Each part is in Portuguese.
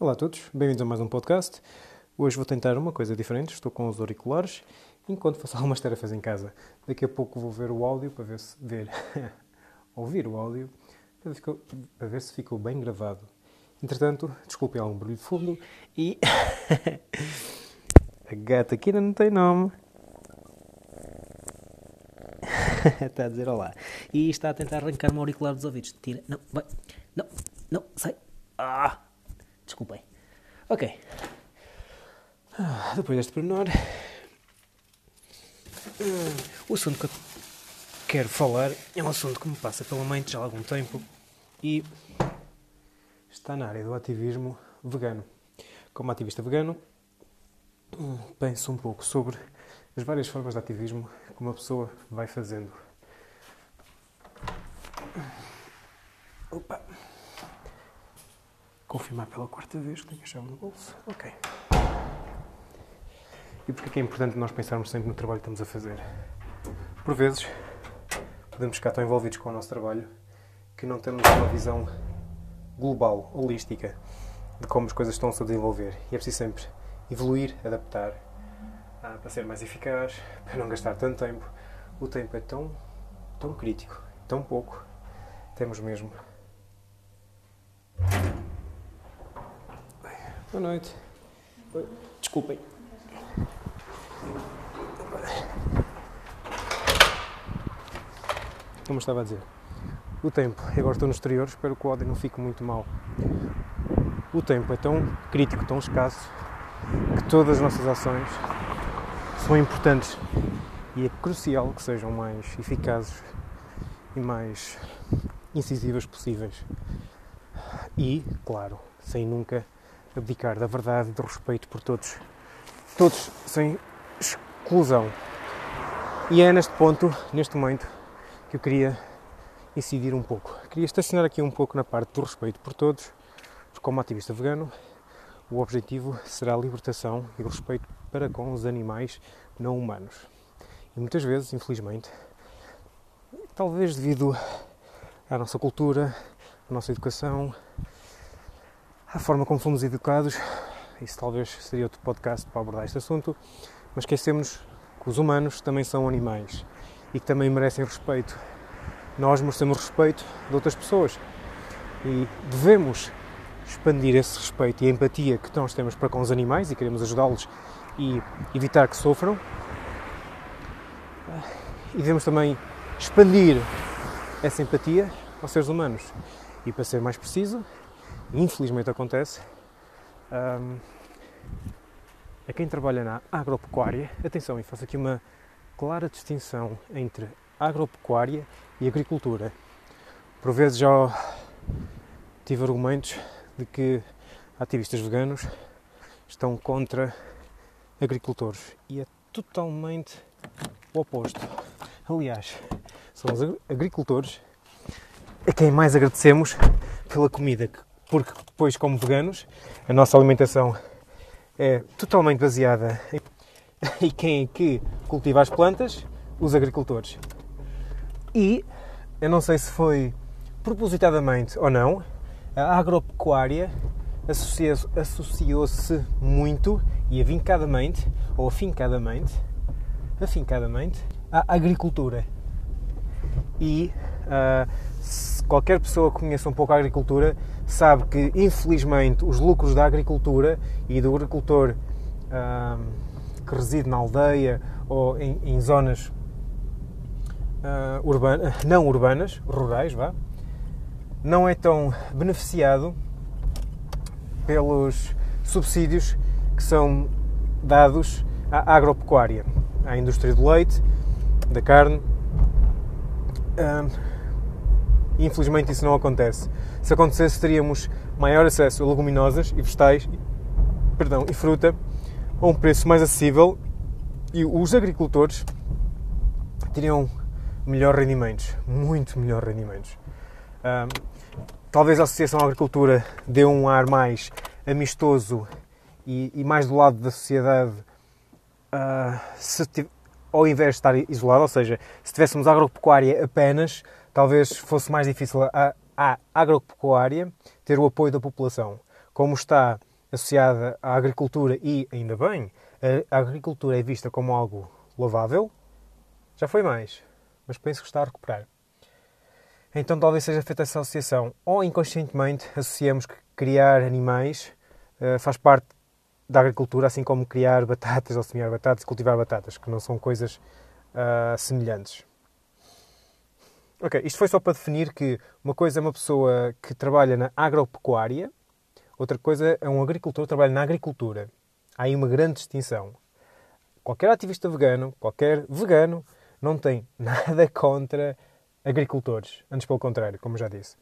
Olá a todos, bem-vindos a mais um podcast. Hoje vou tentar uma coisa diferente, estou com os auriculares enquanto faço algumas tarefas em casa. Daqui a pouco vou ver o áudio para ver se ver ouvir o áudio para ver, para ver se ficou bem gravado. Entretanto, desculpem algum barulho de fundo e a gata aqui ainda não tem nome. está a dizer olá. E está a tentar arrancar-me o auricular dos ouvidos. Tira. Não, vai. Não, não, sai. Ah! Desculpem. Ok. Ah, depois deste pormenor. Uh, o assunto que eu quero falar é um assunto que me passa pela mente já há algum tempo e está na área do ativismo vegano. Como ativista vegano, penso um pouco sobre as várias formas de ativismo que uma pessoa vai fazendo. Opa! Confirmar pela quarta vez que tenho a chave no bolso. Ok. E porque é importante nós pensarmos sempre no trabalho que estamos a fazer? Por vezes, podemos ficar tão envolvidos com o nosso trabalho que não temos uma visão global, holística, de como as coisas estão-se a desenvolver. E é preciso sempre evoluir, adaptar, ah, para ser mais eficaz, para não gastar tanto tempo. O tempo é tão, tão crítico, tão pouco. Temos mesmo Boa noite. Desculpem. Como estava a dizer, o tempo, agora estou no exterior, espero que o áudio não fique muito mal. O tempo é tão crítico, tão escasso, que todas as nossas ações são importantes e é crucial que sejam mais eficazes e mais incisivas possíveis. E, claro, sem nunca abdicar da verdade e do respeito por todos, todos sem exclusão. E é neste ponto, neste momento, que eu queria incidir um pouco. Queria estacionar aqui um pouco na parte do respeito por todos, porque como ativista vegano, o objetivo será a libertação e o respeito para com os animais não humanos. E muitas vezes, infelizmente, talvez devido à nossa cultura, à nossa educação, a forma como fomos educados, isso talvez seria outro podcast para abordar este assunto, mas esquecemos que os humanos também são animais e que também merecem respeito. Nós merecemos respeito de outras pessoas e devemos expandir esse respeito e a empatia que nós temos para com os animais e queremos ajudá-los e evitar que sofram. E devemos também expandir essa empatia aos seres humanos. E para ser mais preciso, infelizmente acontece, um, a quem trabalha na agropecuária, atenção, e faço aqui uma clara distinção entre agropecuária e agricultura. Por vezes já tive argumentos de que ativistas veganos estão contra agricultores e é totalmente o oposto. Aliás, são os agricultores a quem mais agradecemos pela comida que porque depois, como veganos, a nossa alimentação é totalmente baseada em quem é que cultiva as plantas? Os agricultores. E, eu não sei se foi propositadamente ou não, a agropecuária associou-se muito e avincadamente, ou afincadamente, afincadamente, à agricultura. E uh, qualquer pessoa que conheça um pouco a agricultura sabe que, infelizmente, os lucros da agricultura e do agricultor que reside na aldeia ou em, em zonas uh, urbanas, não urbanas, rurais, vá, não é tão beneficiado pelos subsídios que são dados à agropecuária, à indústria do leite, da carne. Infelizmente isso não acontece. Se acontecesse, teríamos maior acesso a leguminosas e vegetais perdão, e fruta a um preço mais acessível e os agricultores teriam melhores rendimentos, muito melhores rendimentos. Um, talvez a Associação Agricultura dê um ar mais amistoso e, e mais do lado da sociedade uh, se, ao invés de estar isolado, ou seja, se tivéssemos agropecuária apenas, talvez fosse mais difícil a, a agropecuária ter o apoio da população. Como está associada à agricultura e, ainda bem, a agricultura é vista como algo louvável, já foi mais, mas penso que está a recuperar. Então talvez seja feita essa associação. Ou inconscientemente associamos que criar animais uh, faz parte da agricultura, assim como criar batatas ou semear batatas cultivar batatas, que não são coisas uh, semelhantes. Ok, isto foi só para definir que uma coisa é uma pessoa que trabalha na agropecuária, outra coisa é um agricultor que trabalha na agricultura. Há aí uma grande distinção. Qualquer ativista vegano, qualquer vegano, não tem nada contra agricultores, antes pelo contrário, como já disse.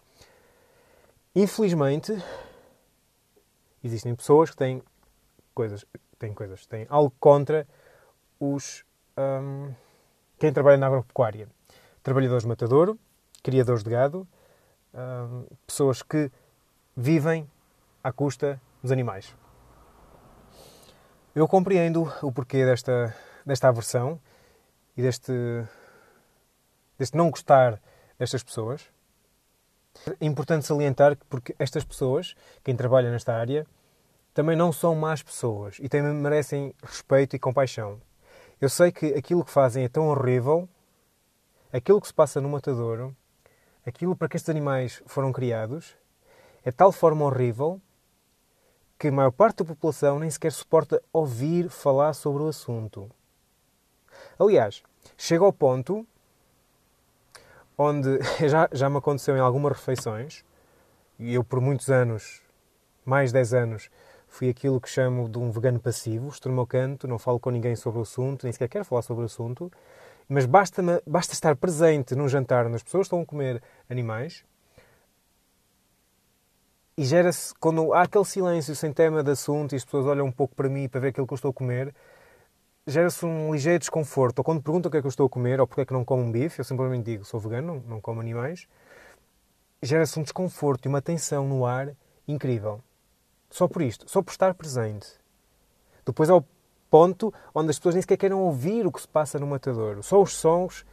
Infelizmente, existem pessoas que têm coisas, têm coisas, têm algo contra os um, quem trabalha na agropecuária. Trabalhadores de matadouro, criadores de gado, pessoas que vivem à custa dos animais. Eu compreendo o porquê desta, desta aversão e deste, deste não gostar destas pessoas. É importante salientar que porque estas pessoas, quem trabalha nesta área, também não são más pessoas e também merecem respeito e compaixão. Eu sei que aquilo que fazem é tão horrível, aquilo que se passa no matadouro, aquilo para que estes animais foram criados, é de tal forma horrível que a maior parte da população nem sequer suporta ouvir falar sobre o assunto. Aliás, chega ao ponto onde já, já me aconteceu em algumas refeições, e eu por muitos anos, mais de 10 anos, fui aquilo que chamo de um vegano passivo, estou no meu canto, não falo com ninguém sobre o assunto, nem sequer quero falar sobre o assunto, mas basta, basta estar presente num jantar onde as pessoas estão a comer animais e gera-se, quando há aquele silêncio sem tema de assunto e as pessoas olham um pouco para mim para ver aquilo que eu estou a comer, gera-se um ligeiro desconforto. Ou quando perguntam o que é que eu estou a comer ou porque é que não como um bife, eu simplesmente digo sou vegano, não, como animais. Gera-se um desconforto e uma tensão no ar incrível. Só por isto, só por estar presente. Depois ao ponto onde as pessoas nem sequer querem ouvir o que se passa no matador. Só os sons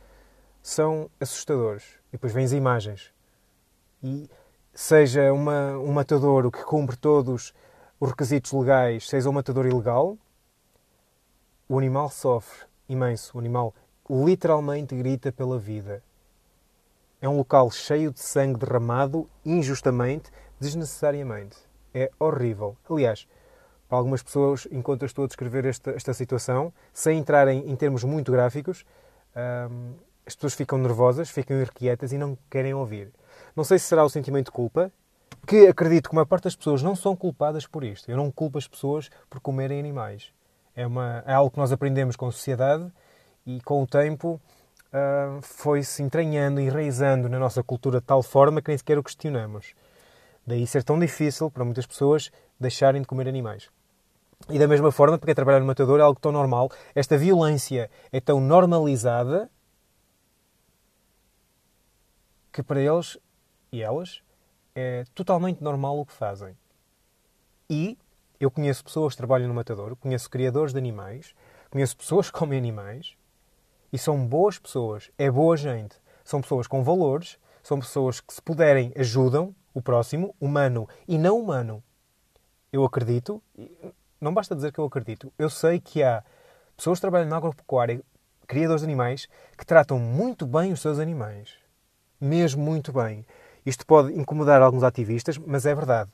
são assustadores. E depois vêm as imagens. E seja uma, um matador que cumpre todos os requisitos legais, seja um matador ilegal, o animal sofre imenso. O animal literalmente grita pela vida. É um local cheio de sangue derramado injustamente, desnecessariamente. É horrível. Aliás, algumas pessoas, enquanto eu estou a descrever esta, esta situação, sem entrarem em termos muito gráficos, hum, as pessoas ficam nervosas, ficam irrequietas e não querem ouvir. Não sei se será o sentimento de culpa, que acredito que uma parte das pessoas não são culpadas por isto. Eu não culpo as pessoas por comerem animais. É, uma, é algo que nós aprendemos com a sociedade e com o tempo uh, foi-se entranhando, enraizando na nossa cultura de tal forma que nem sequer o questionamos. Daí ser tão difícil para muitas pessoas deixarem de comer animais. E da mesma forma, porque trabalhar no matador é algo tão normal, esta violência é tão normalizada que para eles e elas é totalmente normal o que fazem. E eu conheço pessoas que trabalham no matador, conheço criadores de animais, conheço pessoas que comem animais e são boas pessoas, é boa gente. São pessoas com valores, são pessoas que, se puderem, ajudam o próximo, humano e não humano. Eu acredito, não basta dizer que eu acredito, eu sei que há pessoas que trabalham na agropecuária, criadores de animais, que tratam muito bem os seus animais. Mesmo muito bem. Isto pode incomodar alguns ativistas, mas é verdade.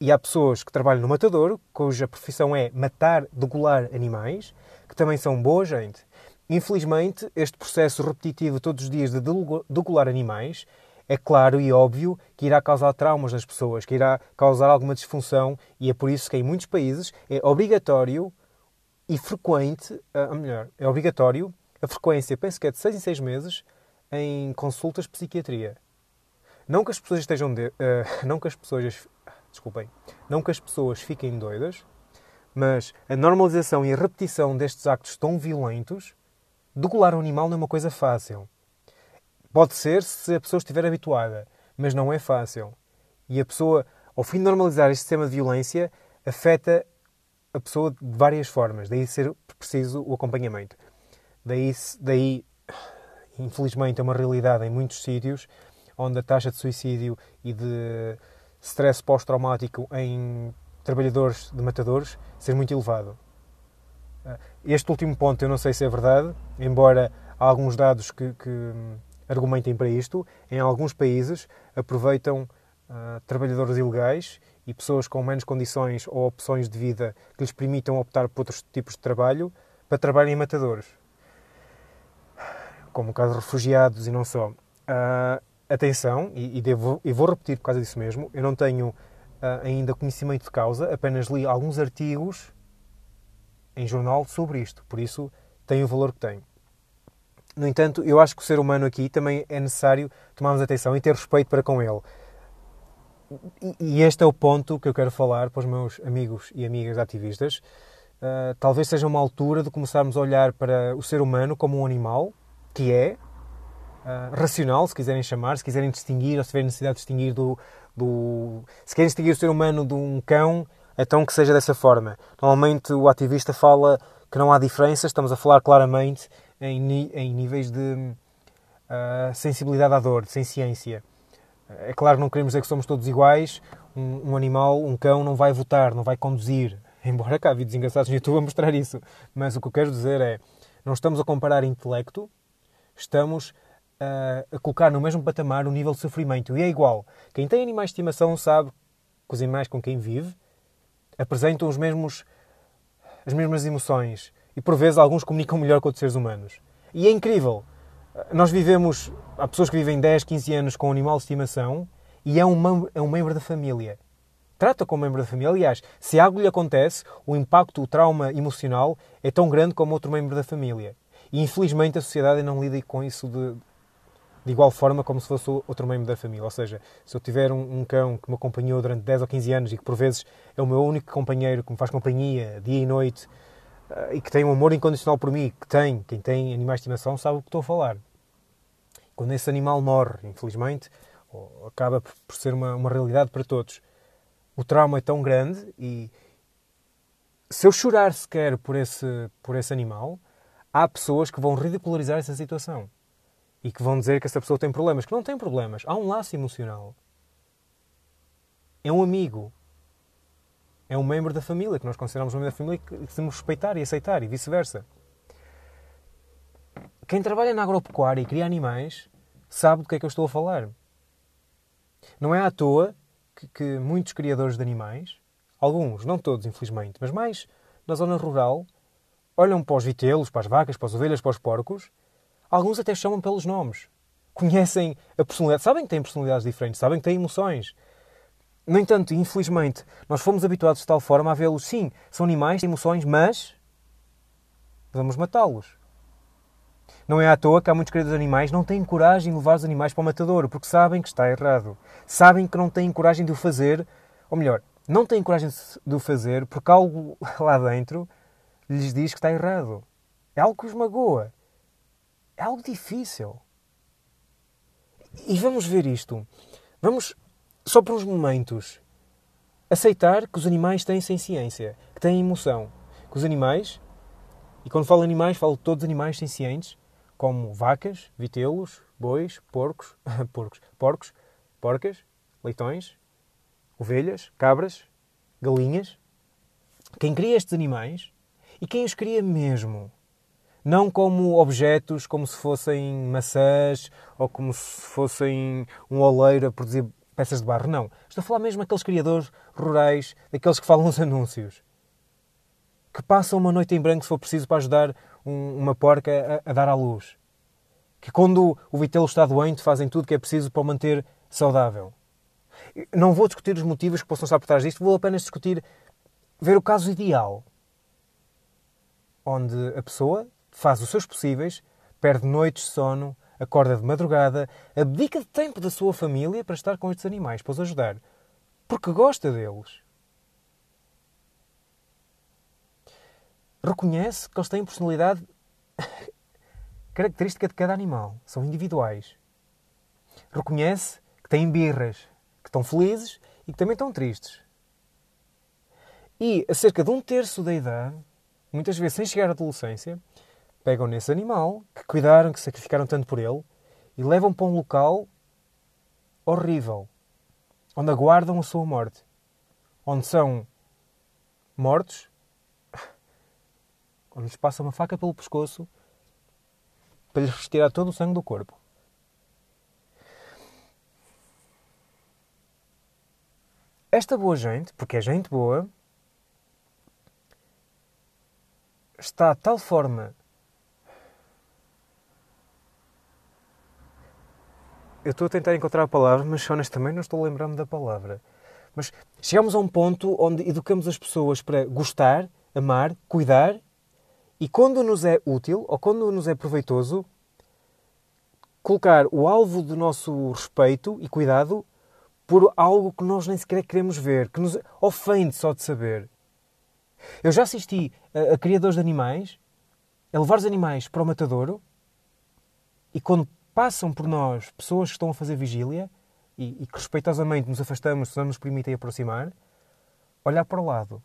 E há pessoas que trabalham no matadouro, cuja profissão é matar, degolar animais, que também são boa gente. Infelizmente, este processo repetitivo todos os dias de degolar animais é claro e óbvio que irá causar traumas nas pessoas, que irá causar alguma disfunção e é por isso que em muitos países é obrigatório e frequente, a melhor, é obrigatório a frequência, penso que é de 6 em 6 meses, em consultas de psiquiatria. Não que as pessoas estejam de, uh, não que as pessoas desculpem, não que as pessoas fiquem doidas, mas a normalização e a repetição destes actos tão violentos, degolar um animal não é uma coisa fácil. Pode ser se a pessoa estiver habituada, mas não é fácil. E a pessoa, ao fim de normalizar este sistema de violência, afeta a pessoa de várias formas. Daí ser preciso o acompanhamento. Daí, daí infelizmente, é uma realidade em muitos sítios onde a taxa de suicídio e de stress pós-traumático em trabalhadores de matadores ser muito elevado. Uh, este último ponto eu não sei se é verdade, embora há alguns dados que, que argumentem para isto. Em alguns países aproveitam uh, trabalhadores ilegais e pessoas com menos condições ou opções de vida que lhes permitam optar por outros tipos de trabalho para trabalhar em matadores. Como o caso de refugiados e não só. Uh, atenção, e, e, devo, e vou repetir por causa disso mesmo, eu não tenho uh, ainda conhecimento de causa, apenas li alguns artigos em jornal sobre isto, por isso tem o valor que tem. No entanto, eu acho que o ser humano aqui também é necessário tomarmos atenção e ter respeito para com ele. E este é o ponto que eu quero falar para os meus amigos e amigas ativistas. Uh, talvez seja uma altura de começarmos a olhar para o ser humano como um animal, que é uh, racional, se quiserem chamar, se quiserem distinguir, ou se tiverem necessidade de distinguir do, do. Se querem distinguir o ser humano de um cão, então que seja dessa forma. Normalmente o ativista fala que não há diferenças, estamos a falar claramente em, em níveis de uh, sensibilidade à dor, de ciência. É claro, não queremos dizer que somos todos iguais. Um, um, animal, um cão, não vai votar, não vai conduzir. Embora cá vídeos engraçados no YouTube a mostrar isso. Mas o que eu quero dizer é, não estamos a comparar intelecto, estamos uh, a colocar no mesmo patamar o nível de sofrimento. E é igual. Quem tem animais de estimação sabe que os animais com quem vive apresentam os mesmos, as mesmas emoções. E por vezes alguns comunicam melhor que outros seres humanos. E é incrível. Nós vivemos, há pessoas que vivem 10, 15 anos com um animal de estimação e é um, é um membro da família. Trata como membro da família. Aliás, se algo lhe acontece, o impacto, o trauma emocional é tão grande como outro membro da família. E infelizmente a sociedade não lida com isso de, de igual forma como se fosse outro membro da família. Ou seja, se eu tiver um, um, cão que me acompanhou durante 10 ou 15 anos e que por vezes é o meu único companheiro que me faz companhia dia e noite e que tem um amor incondicional por mim, que tem, quem tem animais de estimação sabe o que estou a falar. Quando esse animal morre, infelizmente, acaba por ser uma, uma realidade para todos, o trauma é tão grande e se eu chorar sequer por esse, por esse animal, há pessoas que vão ridicularizar essa situação e que vão dizer que essa pessoa tem problemas, que não tem problemas. Há um laço emocional. É um amigo. É um membro da família, que nós consideramos um membro da família que devemos respeitar e aceitar, e vice-versa. Quem trabalha na agropecuária e cria animais sabe do que é que eu estou a falar. Não é à toa que, que muitos criadores de animais, alguns, não todos, infelizmente, mas mais na zona rural, olham para os vitelos, para as vacas, para as ovelhas, para os porcos Alguns até chamam pelos nomes. Conhecem a personalidade, sabem que têm personalidades diferentes, sabem que têm emoções. No entanto, infelizmente, nós fomos habituados de tal forma a vê-los, sim, são animais, têm emoções, mas vamos matá-los. Não é à toa que há muitos de animais não têm coragem de levar os animais para o matador, porque sabem que está errado. Sabem que não têm coragem de o fazer, ou melhor, não têm coragem de o fazer porque algo lá dentro lhes diz que está errado. É algo que os magoa é algo difícil. E vamos ver isto. Vamos, só por uns momentos, aceitar que os animais têm ciência, que têm emoção. Que os animais, e quando falo animais, falo de todos os animais sencientes, como vacas, vitelos, bois, porcos, porcos, porcos, porcas, leitões, ovelhas, cabras, galinhas. Quem cria estes animais e quem os cria mesmo não como objetos, como se fossem maçãs ou como se fossem um oleiro a produzir peças de barro. Não. Estou a falar mesmo daqueles criadores rurais, daqueles que falam os anúncios. Que passam uma noite em branco se for preciso para ajudar um, uma porca a, a, dar à luz. Que quando o vitelo está doente fazem tudo que é preciso para o manter saudável. Não vou discutir os motivos que possam estar por trás disto, vou apenas discutir, ver o caso ideal. Onde a pessoa faz os seus possíveis, perde noites de sono, acorda de madrugada, abdica de tempo da sua família para estar com estes animais, para os ajudar, porque gosta deles. Reconhece que eles têm personalidade característica de cada animal, são individuais. Reconhece que têm birras, que estão felizes e que também estão tristes. E, a cerca de um terço da idade, muitas vezes sem chegar à adolescência, pegam nesse animal, que cuidaram, que sacrificaram tanto por ele, e levam para um local horrível, onde aguardam a sua morte, onde são mortos, quando lhes passa uma faca pelo pescoço para lhes retirar todo o sangue do corpo. Esta boa gente, porque é gente boa, está de tal forma. Eu estou a tentar encontrar a palavra, mas honestamente não estou a lembrar-me da palavra. Mas chegamos a um ponto onde educamos as pessoas para gostar, amar, cuidar e quando nos é útil ou quando nos é proveitoso, colocar o alvo do nosso respeito e cuidado por algo que nós nem sequer queremos ver, que nos ofende só de saber. Eu já assisti a, a criadores de animais a levar os animais para o matadouro e quando passam por nós pessoas que estão a fazer vigília e, e que respeitosamente nos afastamos não nos permitem aproximar, olhar para o lado.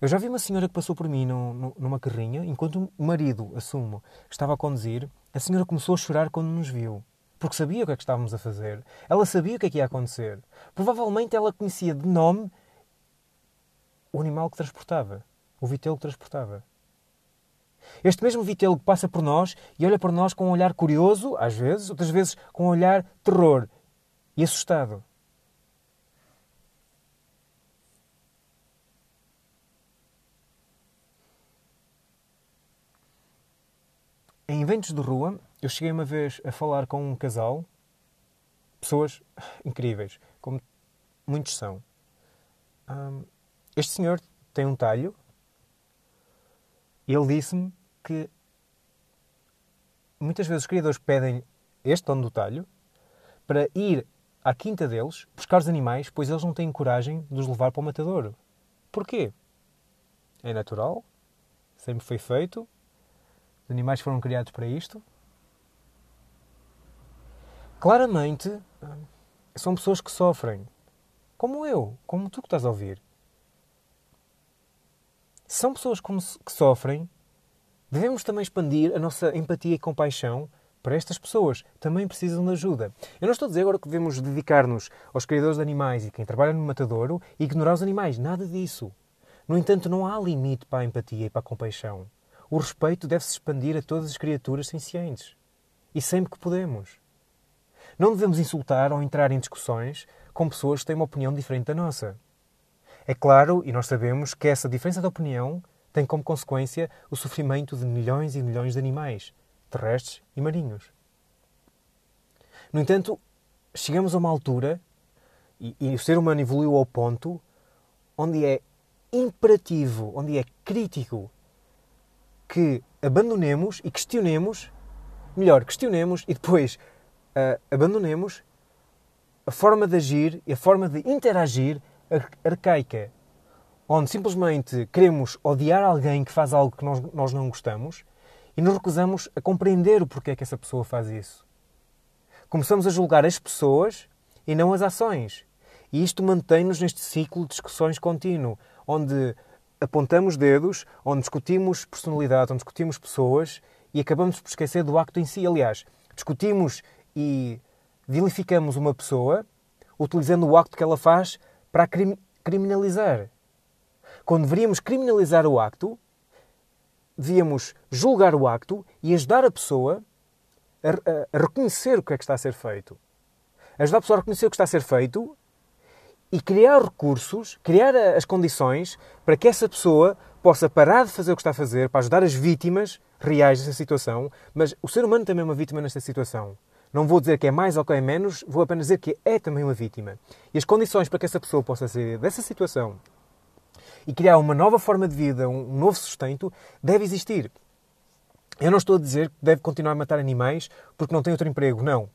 Eu já vi uma senhora que passou por mim no, no, numa carrinha, enquanto o marido, assumo, estava a conduzir, a senhora começou a chorar quando nos viu. Porque sabia o que é que estávamos a fazer. Ela sabia o que é que ia acontecer. Provavelmente ela conhecia de nome o animal que transportava, o vitelo que transportava. Este mesmo vitelo que passa por nós e olha para nós com um olhar curioso, às vezes, outras vezes com um olhar terror e assustado. Em eventos de rua, eu cheguei uma vez a falar com um casal, pessoas incríveis, como muitos são. Este senhor tem um talho ele disse-me que muitas vezes os criadores pedem este dono do talho para ir à quinta deles buscar os animais, pois eles não têm coragem de os levar para o matadouro. Porquê? É natural, sempre foi feito, os animais foram criados para isto. Claramente, são pessoas que sofrem, como eu, como tu que estás a ouvir. São pessoas que sofrem, devemos também expandir a nossa empatia e compaixão para estas pessoas. Também precisam de ajuda. Eu não estou a dizer agora que devemos dedicar-nos aos criadores de animais e quem trabalha no matadouro e ignorar os animais. Nada disso. No entanto, não há limite para a empatia e para a compaixão. O respeito deve-se expandir a todas as criaturas sencientes. E sempre que podemos. Não devemos insultar ou entrar em discussões com pessoas que têm uma opinião diferente da nossa. É claro, e nós sabemos, que essa diferença de opinião tem como consequência o sofrimento de milhões e milhões de animais, terrestres e marinhos. No entanto, chegamos a uma altura, e, e o ser humano evoluiu ao ponto, onde é imperativo, onde é crítico que abandonemos e questionemos, melhor, questionemos e depois uh, abandonemos a forma de agir e a forma de interagir arcaica, onde simplesmente queremos odiar alguém que faz algo que nós, nós não gostamos e nos recusamos a compreender o porquê que essa pessoa faz isso. Começamos a julgar as pessoas e não as ações. E isto mantém-nos neste ciclo de discussões contínuo, onde apontamos dedos, onde discutimos personalidade, onde discutimos pessoas e acabamos por esquecer do acto em si. Aliás, discutimos e vilificamos uma pessoa utilizando o acto que ela faz para crim criminalizar. Quando deveríamos criminalizar o acto, devíamos julgar o acto e ajudar a pessoa a, a, a reconhecer o que é que está a ser feito. Ajudar a pessoa a reconhecer o que está a ser feito e criar recursos, criar as condições para que essa pessoa possa parar de fazer o que está a fazer, para ajudar as vítimas reais dessa situação, mas o ser humano também é uma vítima nesta situação. Não vou dizer que é mais ou que é menos, vou apenas dizer que é também uma vítima. E as condições para que essa pessoa possa sair dessa situação e criar uma nova forma de vida, um novo sustento, deve existir. Eu não estou a dizer que deve continuar a matar animais porque não tem outro emprego, não.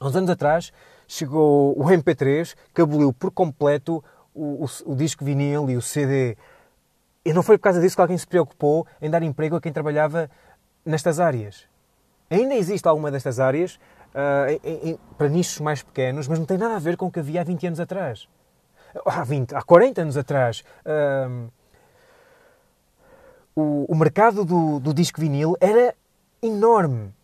Há uns anos atrás chegou o MP3 que aboliu por completo o, o, o disco vinil e o CD. E não foi por causa disso que alguém se preocupou em dar emprego a quem trabalhava nestas áreas. Ainda existe alguma destas áreas uh, em, em, para nichos mais pequenos, mas não tem nada a ver com o que havia há 20 anos atrás. Há 20, há 40 anos atrás. Uh, o, o, mercado do, do disco vinil era enorme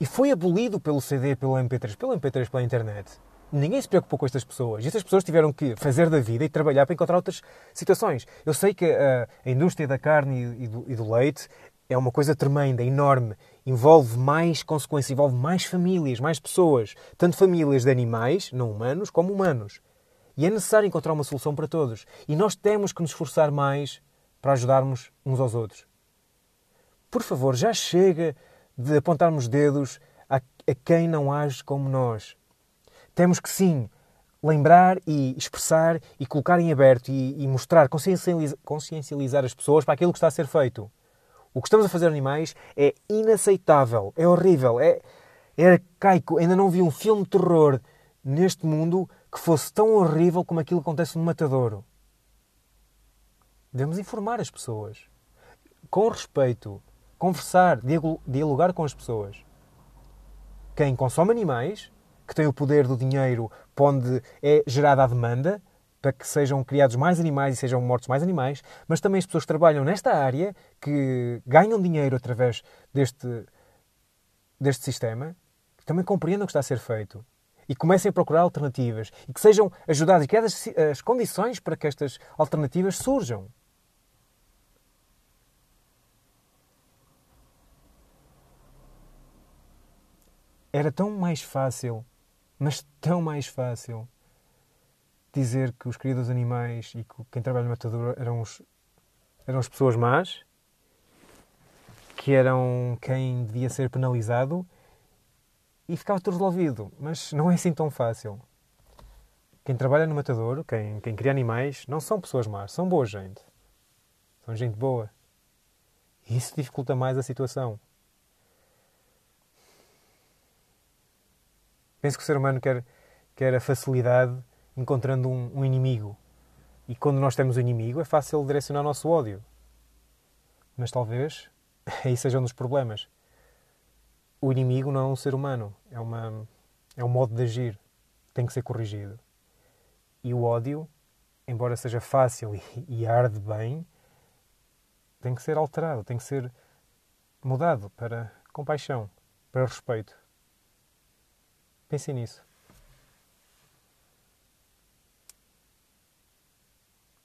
e foi abolido pelo CD, pelo MP3, pelo MP3 pela internet. ninguém se preocupou com estas pessoas. E estas pessoas tiveram que fazer da vida e trabalhar para encontrar outras situações. Eu sei que a, a indústria da carne e do, e do, leite é uma coisa tremenda, enorme. Envolve mais consequências, envolve mais famílias, mais pessoas. Tanto famílias de animais, não humanos, como humanos. E é necessário encontrar uma solução para todos. E nós temos que nos esforçar mais para ajudarmos uns aos outros. Por favor, já chega de apontarmos dedos a, a quem não age como nós. Temos que sim lembrar e expressar e colocar em aberto e, e mostrar, consciencializar, consciencializar as pessoas para aquilo que está a ser feito. O que estamos a fazer animais é inaceitável, é horrível, é, é arcaico. Ainda não vi um filme de terror neste mundo que fosse tão horrível como aquilo que acontece no matadouro. Devemos informar as pessoas. Com respeito. Conversar, dialogar com as pessoas. Quem consome animais, que tem o poder do dinheiro, onde é gerada a demanda, para que sejam criados mais animais e sejam mortos mais animais, mas também as pessoas que trabalham nesta área, que ganham dinheiro através deste, deste sistema, que também compreendam o que está a ser feito e comecem a procurar alternativas e que sejam ajudados e criadas as condições para que estas alternativas surjam. Era tão mais fácil, mas tão mais fácil, dizer que os queridos animais e que quem trabalha no matador eram, os, eram as pessoas más, que eram quem devia ser penalizado e ficava tudo resolvido. Mas não é assim tão fácil. Quem trabalha no matador, quem, quem cria animais, não são pessoas más, são boa gente. São gente boa. E isso dificulta mais a situação. Penso que o ser humano quer, quer a facilidade encontrando um, um inimigo. E quando nós temos um inimigo, é fácil direcionar o nosso ódio. Mas talvez aí seja um dos problemas. O inimigo não é um ser humano, é, uma, é um modo de agir. Tem que ser corrigido. E o ódio, embora seja fácil e, e arde bem, tem que ser alterado, tem que ser mudado para compaixão, para respeito. Pensem nisso.